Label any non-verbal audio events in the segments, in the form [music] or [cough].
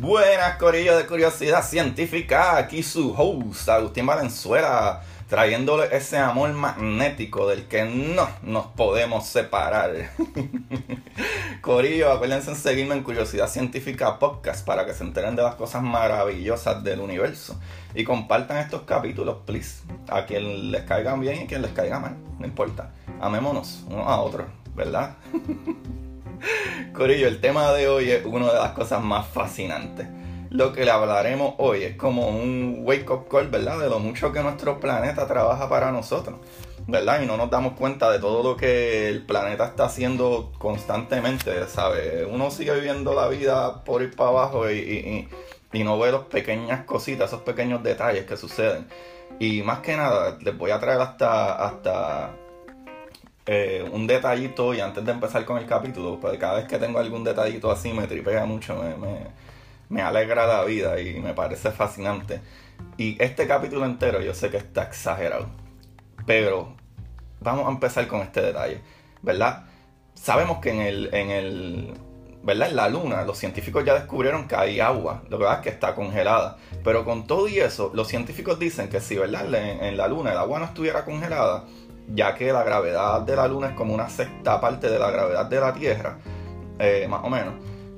Buenas, Corillo de Curiosidad Científica. Aquí su host, Agustín Valenzuela, trayéndole ese amor magnético del que no nos podemos separar. [laughs] Corillo, acuérdense en seguirme en Curiosidad Científica Podcast para que se enteren de las cosas maravillosas del universo. Y compartan estos capítulos, please. A quien les caigan bien y a quien les caiga mal, no importa. Amémonos uno a otros, ¿verdad? [laughs] Corillo, el tema de hoy es una de las cosas más fascinantes. Lo que le hablaremos hoy es como un wake-up call, ¿verdad? De lo mucho que nuestro planeta trabaja para nosotros, ¿verdad? Y no nos damos cuenta de todo lo que el planeta está haciendo constantemente, ¿sabes? Uno sigue viviendo la vida por ir para abajo y, no ve las pequeñas cositas, esos pequeños detalles que suceden. Y más que nada, les voy a traer hasta, hasta eh, un detallito y antes de empezar con el capítulo, pues cada vez que tengo algún detallito así me tripea mucho, me, me, alegra la vida y me parece fascinante. Y este capítulo entero yo sé que está exagerado, pero vamos a empezar con este detalle, ¿verdad? Sabemos que en el, en el, ¿verdad? En la luna los científicos ya descubrieron que hay agua, lo que pasa es que está congelada, pero con todo y eso, los científicos dicen que si, ¿verdad? en la luna el agua no estuviera congelada, ya que la gravedad de la Luna es como una sexta parte de la gravedad de la Tierra, eh, más o menos.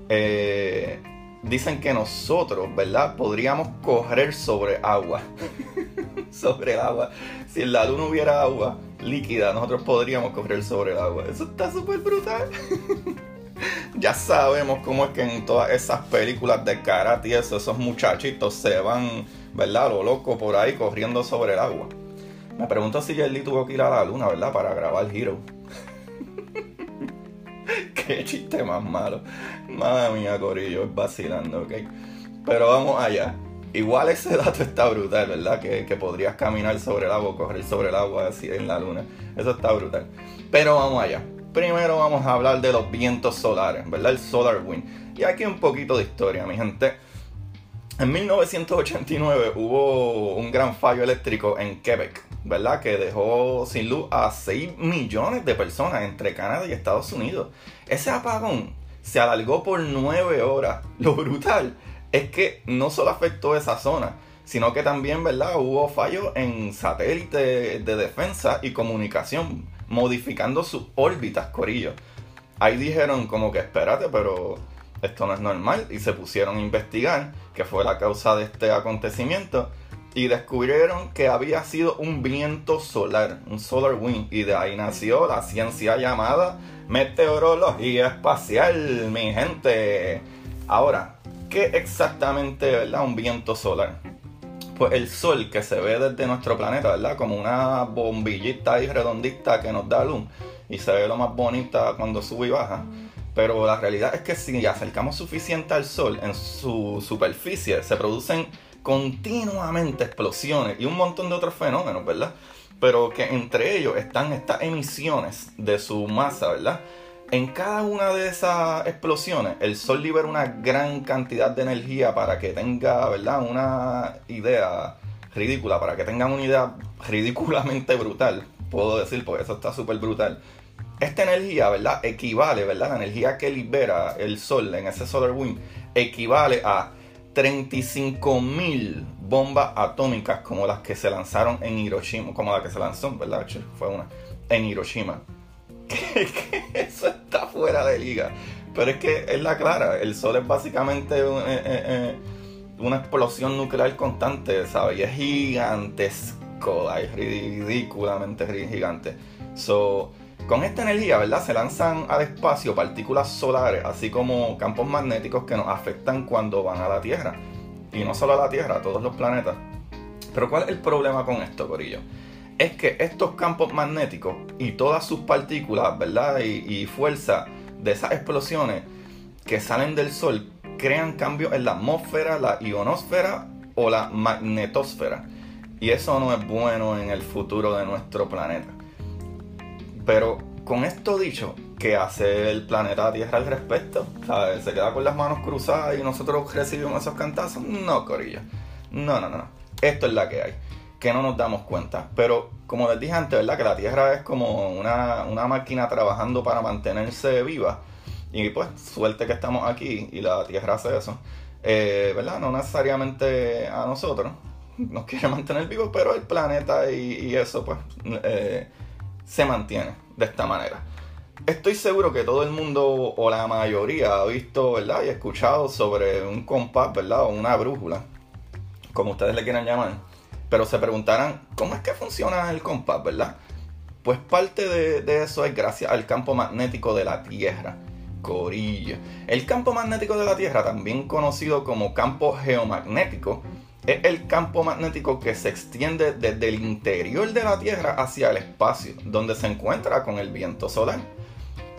Eh, dicen que nosotros, ¿verdad? Podríamos correr sobre agua. [laughs] sobre el agua. Si en la Luna hubiera agua líquida, nosotros podríamos correr sobre el agua. Eso está súper brutal. [laughs] ya sabemos cómo es que en todas esas películas de karate y eso, esos muchachitos se van, ¿verdad? Lo loco por ahí corriendo sobre el agua. Me pregunto si Jelly tuvo que ir a la luna, ¿verdad? Para grabar Hero. [laughs] Qué chiste más malo. Madre mía, Corillo, es vacilando, ¿ok? Pero vamos allá. Igual ese dato está brutal, ¿verdad? Que, que podrías caminar sobre el agua, correr sobre el agua así en la luna. Eso está brutal. Pero vamos allá. Primero vamos a hablar de los vientos solares, ¿verdad? El solar wind. Y aquí un poquito de historia, mi gente. En 1989 hubo un gran fallo eléctrico en Quebec, ¿verdad? Que dejó sin luz a 6 millones de personas entre Canadá y Estados Unidos. Ese apagón se alargó por 9 horas. Lo brutal es que no solo afectó esa zona, sino que también, ¿verdad? Hubo fallos en satélites de defensa y comunicación, modificando sus órbitas, corillo. Ahí dijeron como que espérate, pero esto no es normal y se pusieron a investigar qué fue la causa de este acontecimiento y descubrieron que había sido un viento solar, un solar wind, y de ahí nació la ciencia llamada meteorología espacial, mi gente. Ahora, ¿qué exactamente, verdad, un viento solar? Pues el sol que se ve desde nuestro planeta, ¿verdad? Como una bombillita ahí redondita que nos da luz y se ve lo más bonita cuando sube y baja. Pero la realidad es que si acercamos suficiente al Sol en su superficie, se producen continuamente explosiones y un montón de otros fenómenos, ¿verdad? Pero que entre ellos están estas emisiones de su masa, ¿verdad? En cada una de esas explosiones, el Sol libera una gran cantidad de energía para que tenga, ¿verdad? Una idea ridícula, para que tengan una idea [laughs] ridículamente brutal, puedo decir, porque eso está súper brutal esta energía, ¿verdad? Equivale, ¿verdad? La energía que libera el Sol en ese solar wind equivale a 35.000 bombas atómicas como las que se lanzaron en Hiroshima, como la que se lanzó, ¿verdad? Fue una en Hiroshima. [laughs] eso está fuera de liga. Pero es que es la clara, el Sol es básicamente eh, eh, eh, una explosión nuclear constante, ¿sabes? Y es gigantesco, es ridículamente gigante. So, con esta energía, ¿verdad? Se lanzan al espacio partículas solares, así como campos magnéticos que nos afectan cuando van a la Tierra. Y no solo a la Tierra, a todos los planetas. Pero ¿cuál es el problema con esto, Corillo? Es que estos campos magnéticos y todas sus partículas, ¿verdad? Y, y fuerza de esas explosiones que salen del Sol crean cambios en la atmósfera, la ionosfera o la magnetosfera. Y eso no es bueno en el futuro de nuestro planeta. Pero con esto dicho, ¿qué hace el planeta Tierra al respecto? ¿Sabes? ¿Se queda con las manos cruzadas y nosotros recibimos esos cantazos? No, Corilla. No, no, no. Esto es la que hay. Que no nos damos cuenta. Pero como les dije antes, ¿verdad? Que la Tierra es como una, una máquina trabajando para mantenerse viva. Y pues, suerte que estamos aquí y la Tierra hace eso. eh, ¿verdad? No necesariamente a nosotros, nos quiere mantener vivos, pero el planeta y, eso pues eh, se mantiene de esta manera. Estoy seguro que todo el mundo o la mayoría ha visto, ¿verdad? Y escuchado sobre un compás, ¿verdad? O una brújula, como ustedes le quieran llamar. Pero se preguntarán, ¿cómo es que funciona el compás, ¿verdad? Pues parte de, de eso es gracias al campo magnético de la Tierra. Corillo. El campo magnético de la Tierra, también conocido como campo geomagnético, es el campo magnético que se extiende desde el interior de la Tierra hacia el espacio, donde se encuentra con el viento solar,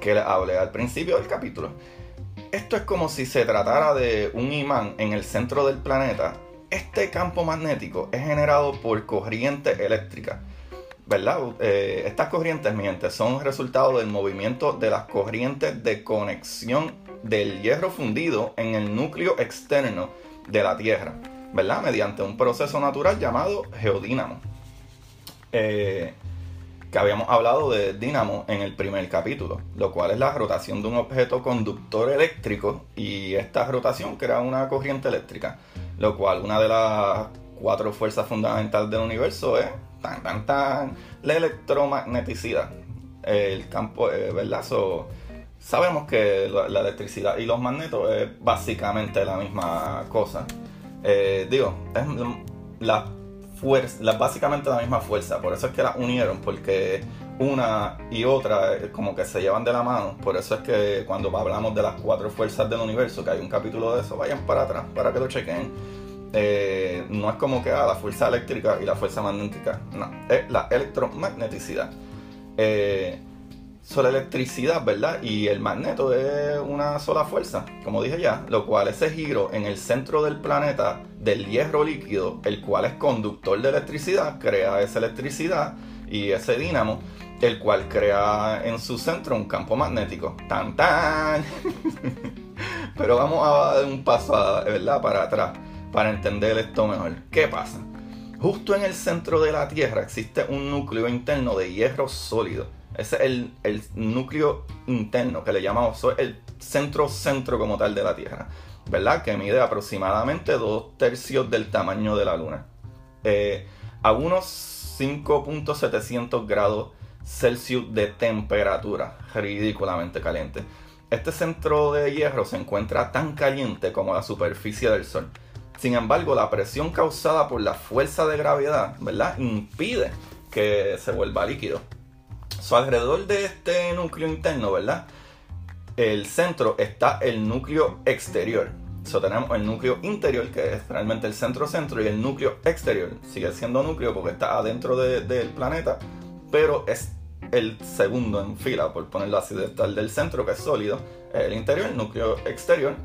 que les hablé al principio del capítulo. Esto es como si se tratara de un imán en el centro del planeta. Este campo magnético es generado por corriente eléctrica. ¿Verdad? Eh, estas corrientes, mi son resultado del movimiento de las corrientes de conexión del hierro fundido en el núcleo externo de la Tierra. ¿Verdad? Mediante un proceso natural llamado geodínamo. Eh, que habíamos hablado de dínamo en el primer capítulo, lo cual es la rotación de un objeto conductor eléctrico y esta rotación crea una corriente eléctrica, lo cual una de las cuatro fuerzas fundamentales del universo es tan tan tan la electromagneticidad. El campo, eh, ¿verdad? sabemos que la electricidad y los magnetos es básicamente la misma cosa. Eh, digo, es la fuerza, básicamente la misma fuerza, por eso es que las unieron, porque una y otra eh, como que se llevan de la mano, por eso es que cuando hablamos de las cuatro fuerzas del universo, que hay un capítulo de eso, vayan para atrás para que lo chequen. Eh, no es como que ah, la fuerza eléctrica y la fuerza magnética, no, es la electromagneticidad. Eh, sola electricidad, ¿verdad? Y el magneto es una sola fuerza, como dije ya, lo cual ese giro en el centro del planeta del hierro líquido, el cual es conductor de electricidad, crea esa electricidad y ese dínamo, el cual crea en su centro un campo magnético. ¡Tan, tan! [laughs] Pero vamos a dar un paso, ¿verdad? Para atrás, para entender esto mejor. ¿Qué pasa? Justo en el centro de la Tierra existe un núcleo interno de hierro sólido ese es el, núcleo interno que le llamamos el centro-centro como tal de la Tierra, ¿verdad? Que mide aproximadamente dos tercios del tamaño de la Luna. Eh, a unos 5.700 grados Celsius de temperatura, ridículamente caliente. Este centro de hierro se encuentra tan caliente como la superficie del Sol. Sin embargo, la presión causada por la fuerza de gravedad, ¿verdad? Impide que se vuelva líquido alrededor de este núcleo interno, ¿verdad? El centro está el núcleo exterior. So, tenemos el núcleo interior, que es realmente el centro-centro, y el núcleo exterior. Sigue siendo núcleo porque está adentro del planeta, pero es el segundo en fila, por ponerlo así, del, del centro, que es sólido. El interior, el núcleo exterior,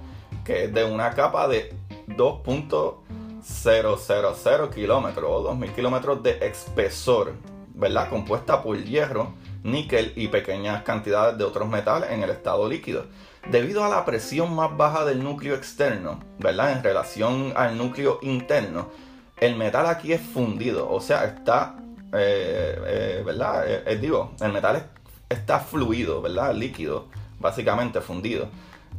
que es de una capa de 2.000 kilómetros o 2.000 kilómetros de espesor, ¿verdad? Compuesta por hierro níquel y pequeñas cantidades de otros metales en el estado líquido. Debido a la presión más baja del núcleo externo, ¿verdad? En relación al núcleo interno, el metal aquí es fundido, o sea, está, eh, eh, ¿verdad? Eh, digo, el metal está fluido, ¿verdad? Líquido, básicamente fundido.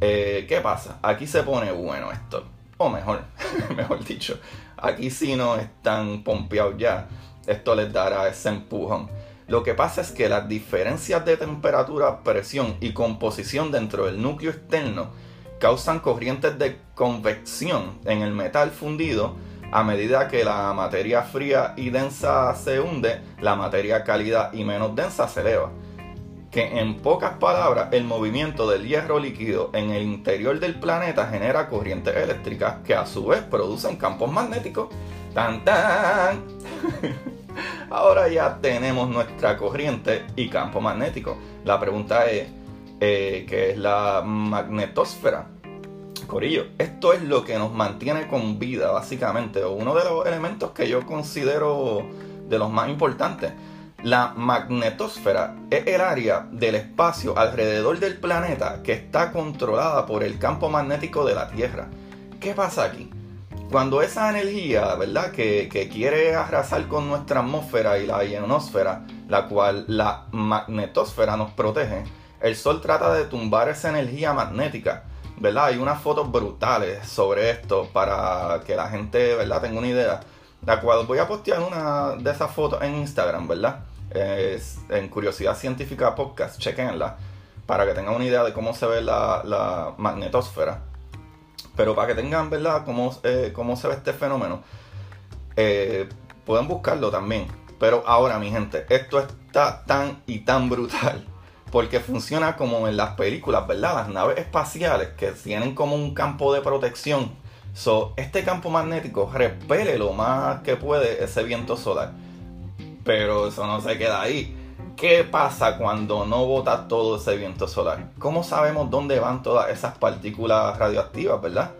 ¿Qué pasa? Aquí se pone bueno esto, o mejor, [laughs] mejor dicho, aquí si no están pompeados ya, esto les dará ese empujón. Lo que pasa es que las diferencias de temperatura, presión y composición dentro del núcleo externo causan corrientes de convección en el metal fundido a medida que la materia fría y densa se hunde, la materia cálida y menos densa se eleva. Que en pocas palabras, el movimiento del hierro líquido en el interior del planeta genera corrientes eléctricas que a su vez producen campos magnéticos. ¡Tan tan! Ahora ya tenemos nuestra corriente y campo magnético. La pregunta es, eh, ¿qué es la magnetosfera? Corillo, esto es lo que nos mantiene con vida, básicamente, o uno de los elementos que yo considero de los más importantes. La magnetosfera es el área del espacio alrededor del planeta que está controlada por el campo magnético de la Tierra. ¿Qué pasa aquí? Cuando esa energía, ¿verdad? Que, quiere arrasar con nuestra atmósfera y la ionosfera, la cual la magnetosfera nos protege, el Sol trata de tumbar esa energía magnética, ¿verdad? Hay unas fotos brutales sobre esto para que la gente, ¿verdad? Tenga una idea. La cual voy a postear una de esas fotos en Instagram, ¿verdad? en Curiosidad Científica Podcast, chequenla, para que tengan una idea de cómo se ve la, la magnetosfera. Pero para que tengan, ¿verdad?, cómo, eh, cómo se ve este fenómeno, eh, pueden buscarlo también. Pero ahora, mi gente, esto está tan y tan brutal. Porque funciona como en las películas, ¿verdad? Las naves espaciales que tienen como un campo de protección. So, este campo magnético repele lo más que puede ese viento solar. Pero eso no se queda ahí. ¿Qué pasa cuando no bota todo ese viento solar? ¿Cómo sabemos dónde van todas esas partículas radioactivas, verdad?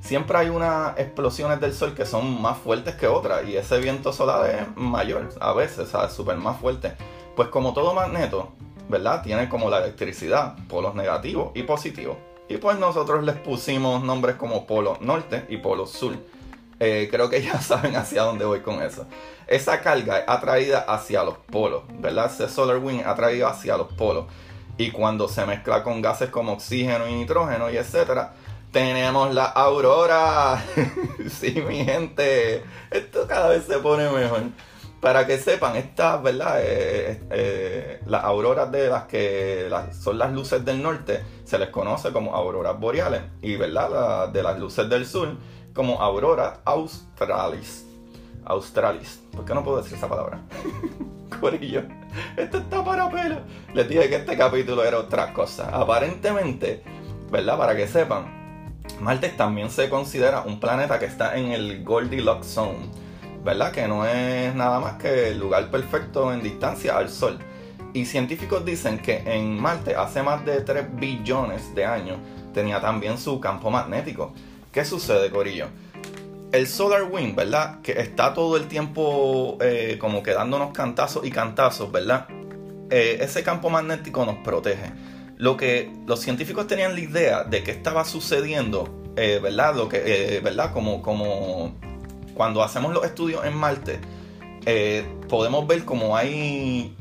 Siempre hay unas explosiones del sol que son más fuertes que otras y ese viento solar es mayor a veces, es súper más fuerte. Pues como todo magneto, ¿verdad? Tiene como la electricidad, polos negativos y positivos. Y pues nosotros les pusimos nombres como polo norte y polo sur. Eh, creo que ya [laughs] saben hacia dónde voy con eso. Esa carga atraída hacia los polos, ¿verdad? Ese solar wind atraído hacia los polos. Y cuando se mezcla con gases como oxígeno y nitrógeno y etcétera, tenemos la aurora. [laughs] sí, mi gente. Esto cada vez se pone mejor. Para que sepan, estas, ¿verdad? Eh, eh, las auroras de las que son las luces del norte se les conoce como auroras boreales. Y, ¿verdad? de las luces del sur como aurora australis. Australis. ¿Por qué no puedo decir esa palabra? [laughs] Corillo. Esto está para pelo. Les dije que este capítulo era otra cosa. Aparentemente, ¿verdad? Para que sepan, Marte también se considera un planeta que está en el Goldilocks Zone. ¿Verdad? Que no es nada más que el lugar perfecto en distancia al Sol. Y científicos dicen que en Marte hace más de 3 billones de años tenía también su campo magnético. ¿Qué sucede, Corillo? el Solar Wind, ¿verdad? Que está todo el tiempo eh, como que dándonos cantazos y cantazos, ¿verdad? Eh, ese campo magnético nos protege. Lo que los científicos tenían la idea de que estaba sucediendo, eh, ¿verdad? Lo que, ¿verdad? Como, como cuando hacemos los estudios en Marte, podemos ver como hay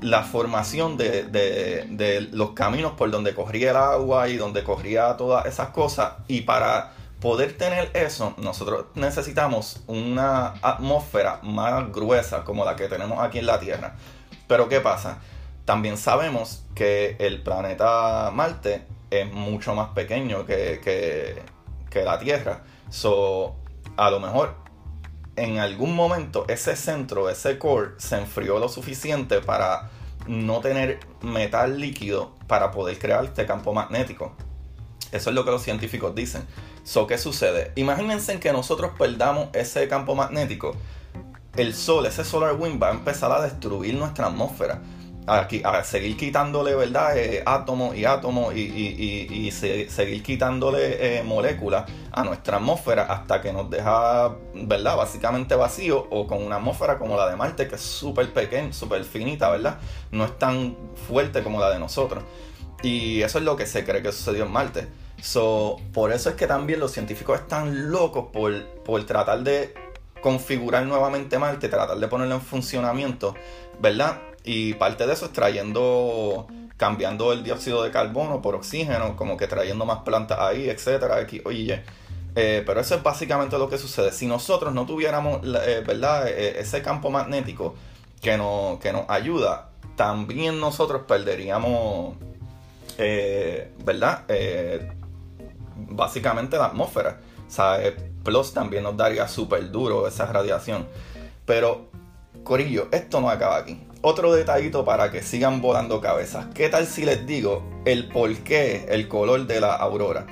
la formación de, de los caminos por donde corría el agua y donde corría todas esas cosas. Y para poder tener eso, nosotros necesitamos una atmósfera más gruesa como la que tenemos aquí en la Tierra. Pero ¿qué pasa? También sabemos que el planeta Marte es mucho más pequeño que, la Tierra. So, a lo mejor en algún momento ese centro, ese core, se enfrió lo suficiente para no tener metal líquido para poder crear este campo magnético. Eso es lo que los científicos dicen. So, ¿qué sucede? Imagínense que nosotros perdamos ese campo magnético. El sol, ese solar wind va a empezar a destruir nuestra atmósfera. A, a seguir quitándole, ¿verdad? Eh, átomos y átomos y, seguir quitándole eh, moléculas a nuestra atmósfera hasta que nos deja, ¿verdad? Básicamente vacío o con una atmósfera como la de Marte, que es súper pequeña, súper finita, ¿verdad? No es tan fuerte como la de nosotros. Y eso es lo que se cree que sucedió en Marte. So, por eso es que también los científicos están locos por, tratar de configurar nuevamente Marte, tratar de ponerlo en funcionamiento, ¿verdad? Y parte de eso es trayendo, cambiando el dióxido de carbono por oxígeno, como que trayendo más plantas ahí, etcétera, oye. Eh, pero eso es básicamente lo que sucede. Si nosotros no tuviéramos, eh, ¿verdad? Eh, ese campo magnético que, no, que nos ayuda, también nosotros perderíamos, ¿verdad? Básicamente la atmósfera. O sea, Plus también nos daría súper duro esa radiación. Pero, Corillo, esto no acaba aquí. Otro detallito para que sigan volando cabezas. ¿Qué tal si les digo el por qué el color de la aurora?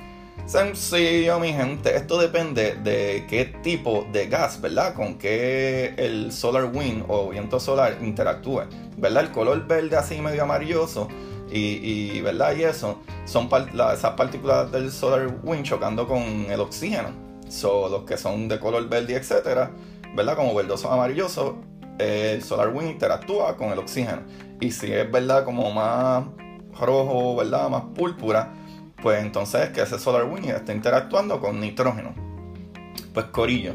Sencillo, mi gente. Esto depende de qué tipo de gas, ¿verdad? Con qué el solar wind o viento solar interactúe. ¿Verdad? El color verde así medio amarilloso y, ¿verdad? y eso son esas partículas del solar wind chocando con el oxígeno. So, los que son de color verde, etcétera, ¿verdad? Como verdoso amarilloso, el solar wind interactúa con el oxígeno. Y si es verdad como más rojo, ¿verdad? Más púrpura, pues entonces que ese solar wind está interactuando con nitrógeno. Pues corillo,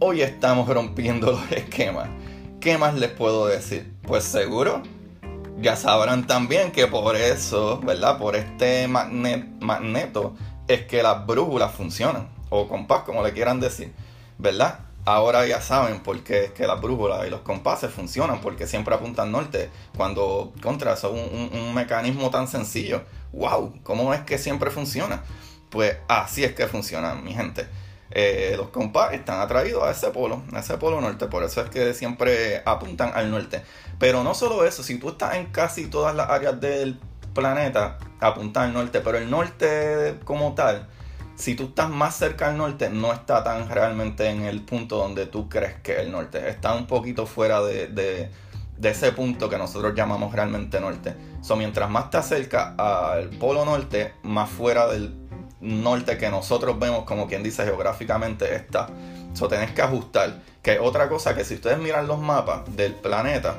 hoy estamos [laughs] rompiendo los esquemas. ¿Qué más les puedo decir? Pues seguro ya sabrán también que por eso, ¿verdad? Por este magneto es que las brújulas funcionan, o compás, como le quieran decir, ¿verdad? Ahora ya saben por qué es que las brújulas y los compases funcionan, porque siempre apuntan norte. Cuando contra eso un, un, mecanismo tan sencillo, wow, ¿cómo es que siempre funciona? Pues así es que funcionan, mi gente. Eh, los compas están atraídos a ese polo, a ese polo norte, por eso es que siempre apuntan al norte. Pero no solo eso, si tú estás en casi todas las áreas del planeta, apuntan al norte, pero el norte como tal, si tú estás más cerca al norte, no está tan realmente en el punto donde tú crees que es el norte, está un poquito fuera de, de, ese punto que nosotros llamamos realmente norte. So, mientras más te acercas al polo norte, más fuera del norte que nosotros vemos, como quien dice geográficamente, está. Eso tenés que ajustar. Que otra cosa que si ustedes miran los mapas del planeta,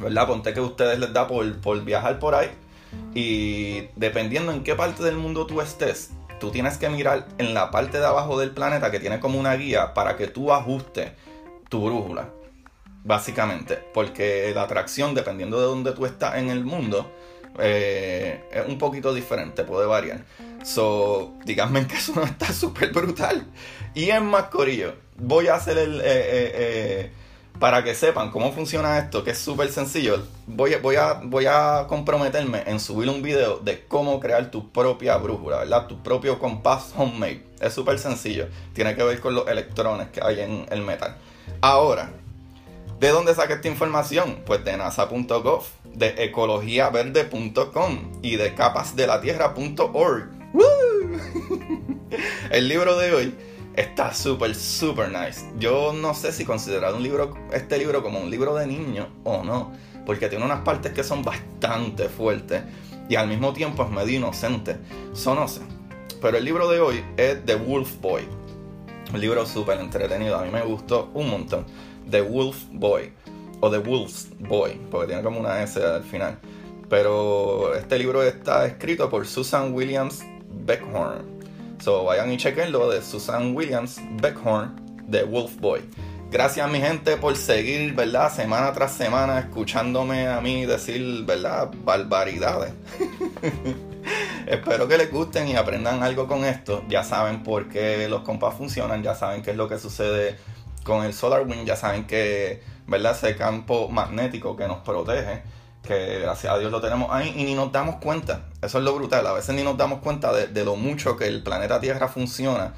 ¿verdad? Ponte que ustedes les da por, por viajar por ahí. Y dependiendo en qué parte del mundo tú estés, tú tienes que mirar en la parte de abajo del planeta que tiene como una guía para que tú ajustes tu brújula. Básicamente. Porque la atracción, dependiendo de dónde tú estás en el mundo, eh, es un poquito diferente, puede variar. So, díganme que eso no está súper brutal. Y en más, Corillo, voy a hacer el. Eh, eh, para que sepan cómo funciona esto, que es súper sencillo, voy, voy, a, voy a comprometerme en subir un video de cómo crear tu propia brújula, ¿verdad? Tu propio compás homemade. Es súper sencillo. Tiene que ver con los electrones que hay en el metal. Ahora, ¿de dónde saqué esta información? Pues de nasa.gov de ecologiaverde.com y de capasdelatierra.org. [laughs] El libro de hoy está súper, súper nice. Yo no sé si considerar un libro, este libro como un libro de niño o no, porque tiene unas partes que son bastante fuertes y al mismo tiempo es medio inocente. Eso no sé. Pero el libro de hoy es The Wolf Boy. Un libro súper entretenido, a mí me gustó un montón. The Wolf Boy o The Wolf's Boy, porque tiene como una S al final. Pero este libro está escrito por Susan Williams Beckhorn. So vayan y chequenlo de Susan Williams Beckhorn de Wolf Boy. Gracias mi gente por seguir, ¿verdad? Semana tras semana escuchándome a mí decir, ¿verdad? Barbaridades. [laughs] Espero que les gusten y aprendan algo con esto. Ya saben por qué los compas funcionan, ya saben qué es lo que sucede con el Solar Wind, ya saben que ¿verdad? Ese campo magnético que nos protege, que gracias a Dios lo tenemos ahí y ni nos damos cuenta. Eso es lo brutal. A veces ni nos damos cuenta de, lo mucho que el planeta Tierra funciona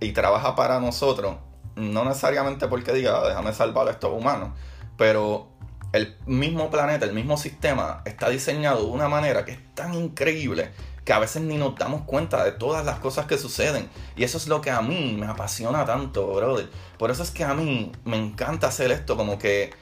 y trabaja para nosotros. No necesariamente porque diga, ah, déjame salvar a estos humanos, pero el mismo planeta, el mismo sistema está diseñado de una manera que es tan increíble que a veces ni nos damos cuenta de todas las cosas que suceden. Y eso es lo que a mí me apasiona tanto, brother. Por eso es que a mí me encanta hacer esto, como que...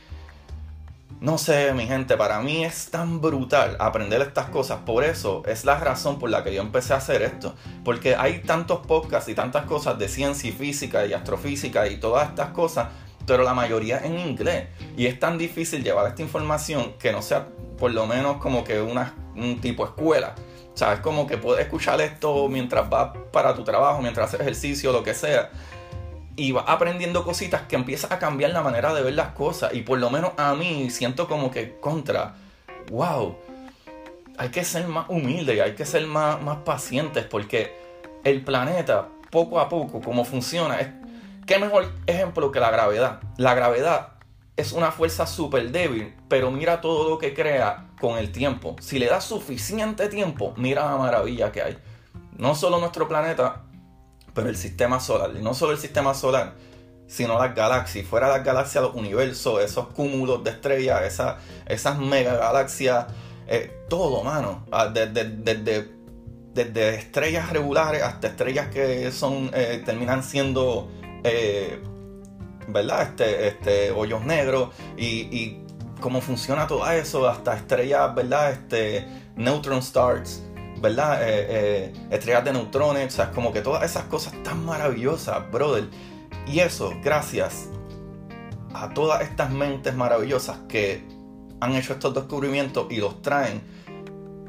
No sé, mi gente, para mí es tan brutal aprender estas cosas. Por eso es la razón por la que yo empecé a hacer esto. Porque hay tantos podcasts y tantas cosas de ciencia y física y astrofísica y todas estas cosas, pero la mayoría en inglés. Y es tan difícil llevar esta información que no sea por lo menos como que una, un tipo escuela. ¿Sabes? Como que puedes escuchar esto mientras vas para tu trabajo, mientras haces ejercicio, lo que sea. Y vas aprendiendo cositas que empiezas a cambiar la manera de ver las cosas. Y por lo menos a mí siento como que contra, wow, hay que ser más humildes, hay que ser más, más pacientes porque el planeta, poco a poco, como funciona, es, ¿qué mejor ejemplo que la gravedad? La gravedad es una fuerza súper débil, pero mira todo lo que crea con el tiempo. Si le das suficiente tiempo, mira la maravilla que hay. No solo nuestro planeta, pero el sistema solar. Y no solo el sistema solar, sino las galaxias. Fuera las galaxias, los universos, esos cúmulos de estrellas, esas, esas mega galaxias, eh, todo, mano. Ah, desde, desde, estrellas regulares hasta estrellas que son eh, terminan siendo eh, ¿verdad? Este, este, hoyos negros y, cómo funciona todo eso, hasta estrellas, ¿verdad? Este, neutron stars, ¿verdad? Eh, eh, estrellas de neutrones, o sea, como que todas esas cosas tan maravillosas, brother. Y eso, gracias a todas estas mentes maravillosas que han hecho estos descubrimientos y los traen.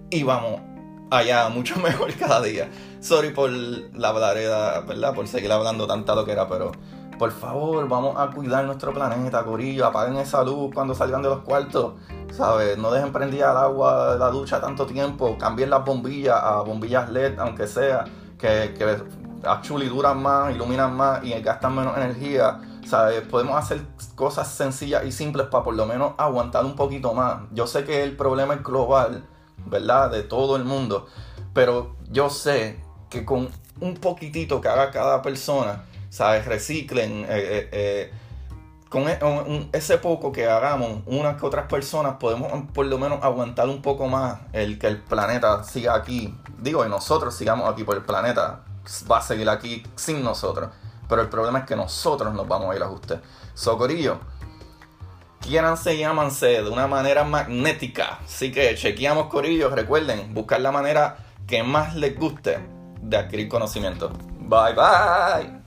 Y vamos allá, mucho [laughs] mejor cada día. Sorry por la blareda, ¿verdad? Por seguir hablando tanta lo que era, pero por favor, vamos a cuidar nuestro planeta, Corillo. Apaguen esa luz cuando salgan de los cuartos. ¿Sabes? No dejen prendida el agua de la ducha tanto tiempo. Cambien las bombillas a bombillas LED, aunque sea. que, que actually duran más, iluminan más y gastan menos energía. ¿sabes? Podemos hacer cosas sencillas y simples para por lo menos aguantar un poquito más. Yo sé que el problema es global, ¿verdad? De todo el mundo. Pero yo sé que con un poquitito que haga cada persona, ¿sabes? Reciclen. Eh, eh, eh, con e, ese poco que hagamos unas que otras personas podemos por lo menos aguantar un poco más el que el planeta siga aquí. Digo, y nosotros sigamos aquí por el planeta. Va a seguir aquí sin nosotros. Pero el problema es que nosotros nos vamos a ir a ajuste. Socorillo, quiéranse y amanse de una manera magnética. Así que chequeamos, Corillo. Recuerden, buscar la manera que más les guste de adquirir conocimiento. Bye bye.